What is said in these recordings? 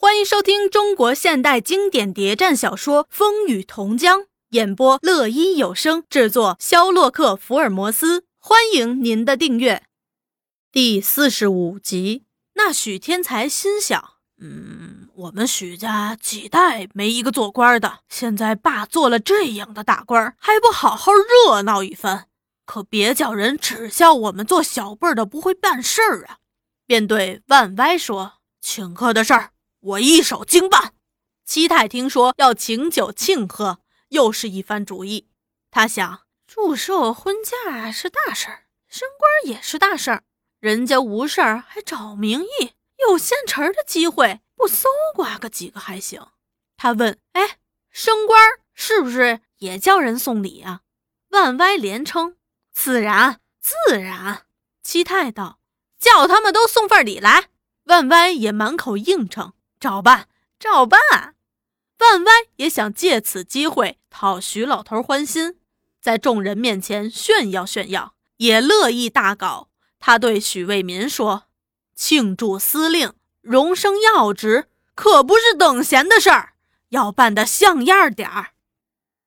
欢迎收听中国现代经典谍战小说《风雨同江》，演播：乐一有声，制作：肖洛克·福尔摩斯。欢迎您的订阅。第四十五集，那许天才心想：嗯，我们许家几代没一个做官的，现在爸做了这样的大官，还不好好热闹一番？可别叫人耻笑我们做小辈的不会办事儿啊！便对万歪说：“请客的事儿。”我一手经办。七太听说要请酒庆贺，又是一番主意。他想，祝寿婚嫁是大事儿，升官也是大事儿。人家无事儿还找名义，有现成的机会，不搜刮个几个还行。他问：“哎，升官是不是也叫人送礼啊？”万歪连称：“自然，自然。”七太道：“叫他们都送份礼来。”万歪也满口应承。照办，照办。万歪也想借此机会讨徐老头欢心，在众人面前炫耀炫耀，也乐意大搞。他对许卫民说：“庆祝司令荣升要职，可不是等闲的事儿，要办得像样点儿。”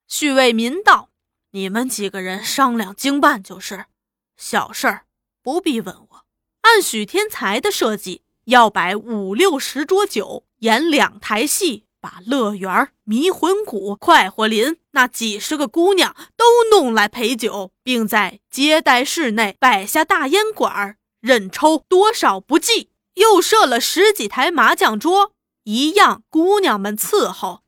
许卫民道：“你们几个人商量经办就是，小事儿不必问我。按许天才的设计。”要摆五六十桌酒，演两台戏，把乐园、迷魂谷、快活林那几十个姑娘都弄来陪酒，并在接待室内摆下大烟馆，任抽多少不计。又设了十几台麻将桌，一样姑娘们伺候。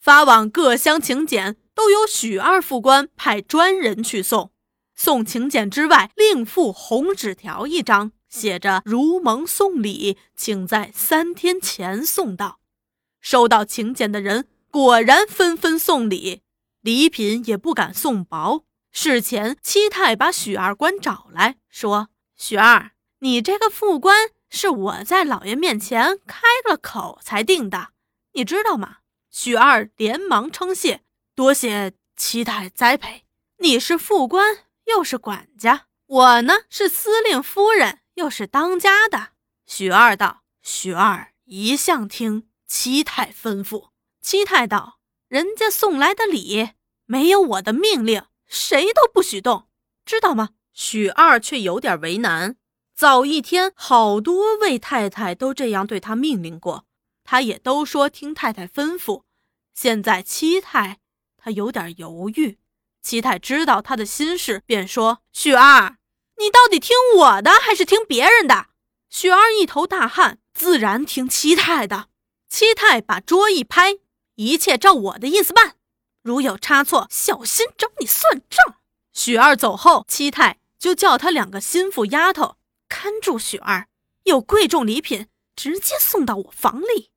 发往各乡请柬，都由许二副官派专人去送。送请柬之外，另附红纸条一张。写着“如蒙送礼，请在三天前送到。”收到请柬的人果然纷纷送礼，礼品也不敢送薄。事前，七太把许二官找来说：“许二，你这个副官是我在老爷面前开了口才定的，你知道吗？”许二连忙称谢：“多谢七太栽培。你是副官，又是管家，我呢是司令夫人。”又是当家的，许二道：“许二一向听七太吩咐。”七太道：“人家送来的礼，没有我的命令，谁都不许动，知道吗？”许二却有点为难。早一天，好多位太太都这样对他命令过，他也都说听太太吩咐。现在七太，他有点犹豫。七太知道他的心事，便说：“许二。”你到底听我的还是听别人的？雪儿一头大汗，自然听七太的。七太把桌一拍，一切照我的意思办，如有差错，小心找你算账。雪儿走后，七太就叫他两个心腹丫头看住雪儿，有贵重礼品直接送到我房里。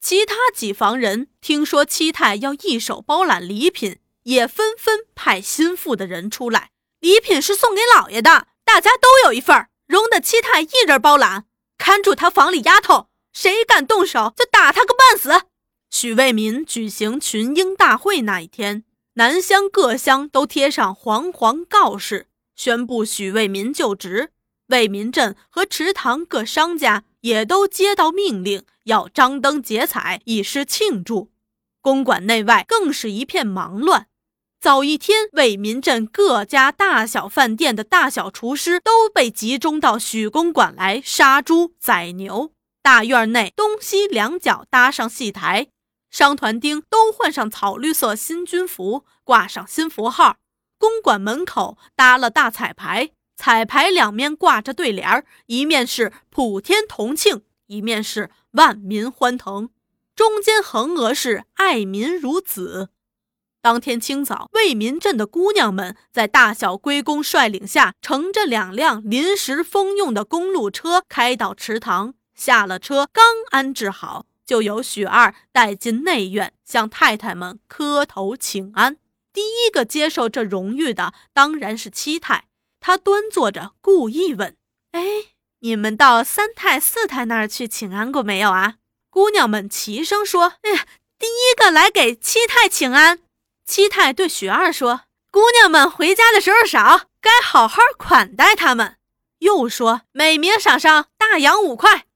其他几房人听说七太要一手包揽礼品，也纷纷派心腹的人出来。礼品是送给老爷的。大家都有一份儿，容得七太一人包揽，看住他房里丫头，谁敢动手就打他个半死。许卫民举行群英大会那一天，南乡各乡都贴上黄黄告示，宣布许卫民就职。卫民镇和池塘各商家也都接到命令，要张灯结彩，以示庆祝。公馆内外更是一片忙乱。早一天，为民镇各家大小饭店的大小厨师都被集中到许公馆来杀猪宰牛。大院内东西两角搭上戏台，商团丁都换上草绿色新军服，挂上新符号。公馆门口搭了大彩排，彩排两面挂着对联儿一面是“普天同庆”，一面是“万民欢腾”，中间横额是“爱民如子”。当天清早，为民镇的姑娘们在大小龟公率领下，乘着两辆临时封用的公路车开到池塘。下了车，刚安置好，就由许二带进内院，向太太们磕头请安。第一个接受这荣誉的当然是七太，他端坐着，故意问：“哎，你们到三太、四太那儿去请安过没有啊？”姑娘们齐声说：“哎，第一个来给七太请安。”七太对许二说：“姑娘们回家的时候少，该好好款待他们。”又说：“每名赏上大洋五块。”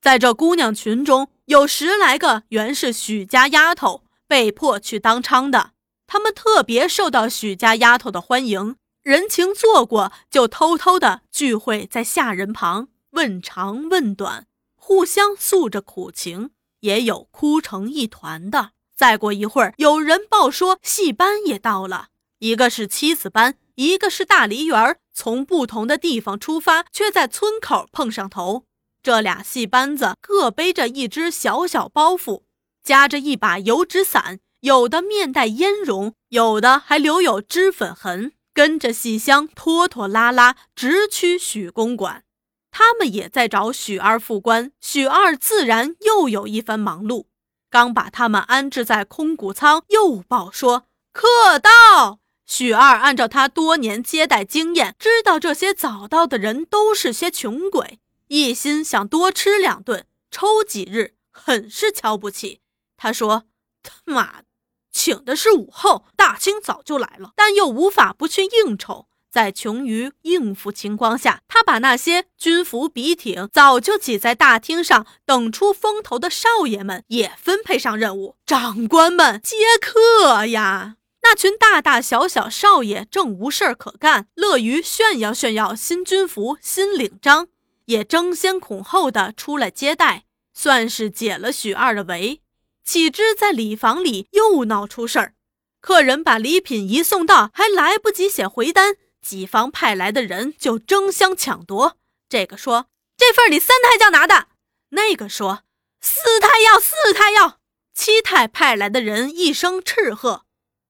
在这姑娘群中，有十来个原是许家丫头被迫去当娼的，他们特别受到许家丫头的欢迎，人情做过就偷偷的聚会在下人旁问长问短，互相诉着苦情，也有哭成一团的。再过一会儿，有人报说戏班也到了，一个是七子班，一个是大梨园，从不同的地方出发，却在村口碰上头。这俩戏班子各背着一只小小包袱，夹着一把油纸伞，有的面带烟容，有的还留有脂粉痕，跟着戏箱拖拖拉拉直趋许公馆。他们也在找许二副官，许二自然又有一番忙碌。刚把他们安置在空谷仓，又报说客到。许二按照他多年接待经验，知道这些早到的人都是些穷鬼。一心想多吃两顿，抽几日，很是瞧不起。他说：“他妈的，请的是午后，大清早就来了，但又无法不去应酬。在穷于应付情况下，他把那些军服笔挺、早就挤在大厅上等出风头的少爷们也分配上任务。长官们接客呀！那群大大小小少爷正无事儿可干，乐于炫耀炫耀新军服、新领章。”也争先恐后的出来接待，算是解了许二的围。岂知在礼房里又闹出事儿，客人把礼品一送到，还来不及写回单，己方派来的人就争相抢夺。这个说这份你三太将拿的，那个说四太要，四太要。七太派来的人一声斥喝，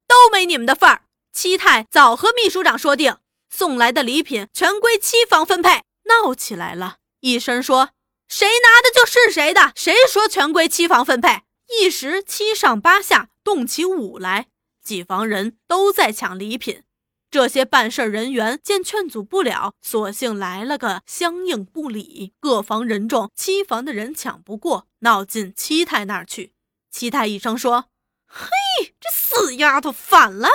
都没你们的份儿。七太早和秘书长说定，送来的礼品全归七房分配。闹起来了，一声说：“谁拿的就是谁的。”谁说全归七房分配？一时七上八下，动起武来。几房人都在抢礼品。这些办事人员见劝阻不了，索性来了个相应不理。各房人众，七房的人抢不过，闹进七太那儿去。七太一声说：“嘿，这死丫头反了！”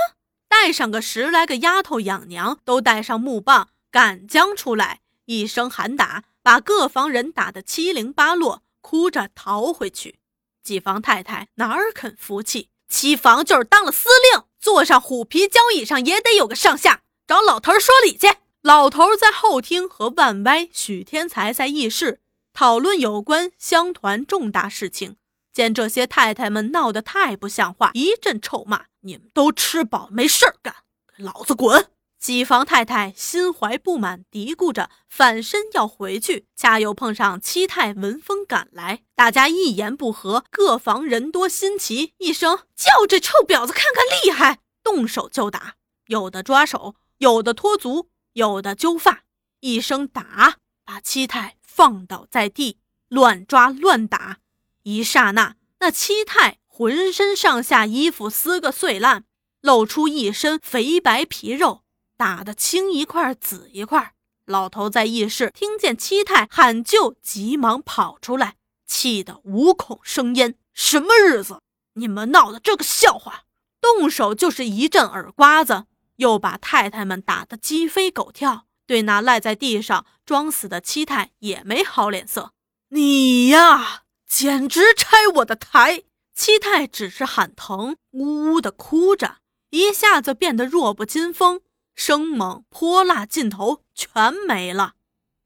带上个十来个丫头养娘，都带上木棒，赶将出来。一声喊打，把各房人打得七零八落，哭着逃回去。几房太太哪儿肯服气？七房就是当了司令，坐上虎皮交椅上也得有个上下。找老头说理去。老头在后厅和万歪、许天才在议事，讨论有关乡团重大事情。见这些太太们闹得太不像话，一阵臭骂：“你们都吃饱没事儿干，给老子滚！”几房太太心怀不满，嘀咕着反身要回去，恰又碰上七太闻风赶来，大家一言不合，各房人多心齐，一声叫这臭婊子看看厉害，动手就打，有的抓手，有的脱足，有的揪发，一声打，把七太放倒在地，乱抓乱打，一刹那，那七太浑身上下衣服撕个碎烂，露出一身肥白皮肉。打得青一块紫一块，老头在议事，听见七太喊救，急忙跑出来，气得五孔生烟。什么日子，你们闹的这个笑话！动手就是一阵耳刮子，又把太太们打得鸡飞狗跳。对那赖在地上装死的七太也没好脸色。你呀，简直拆我的台！七太只是喊疼，呜呜的哭着，一下子变得弱不禁风。生猛泼辣劲头全没了，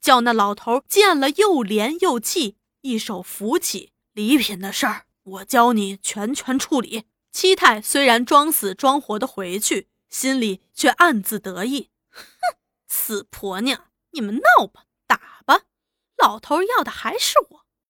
叫那老头见了又怜又气，一手扶起礼品的事儿，我教你全权处理。七太虽然装死装活的回去，心里却暗自得意，哼，死婆娘，你们闹吧，打吧，老头要的还是我。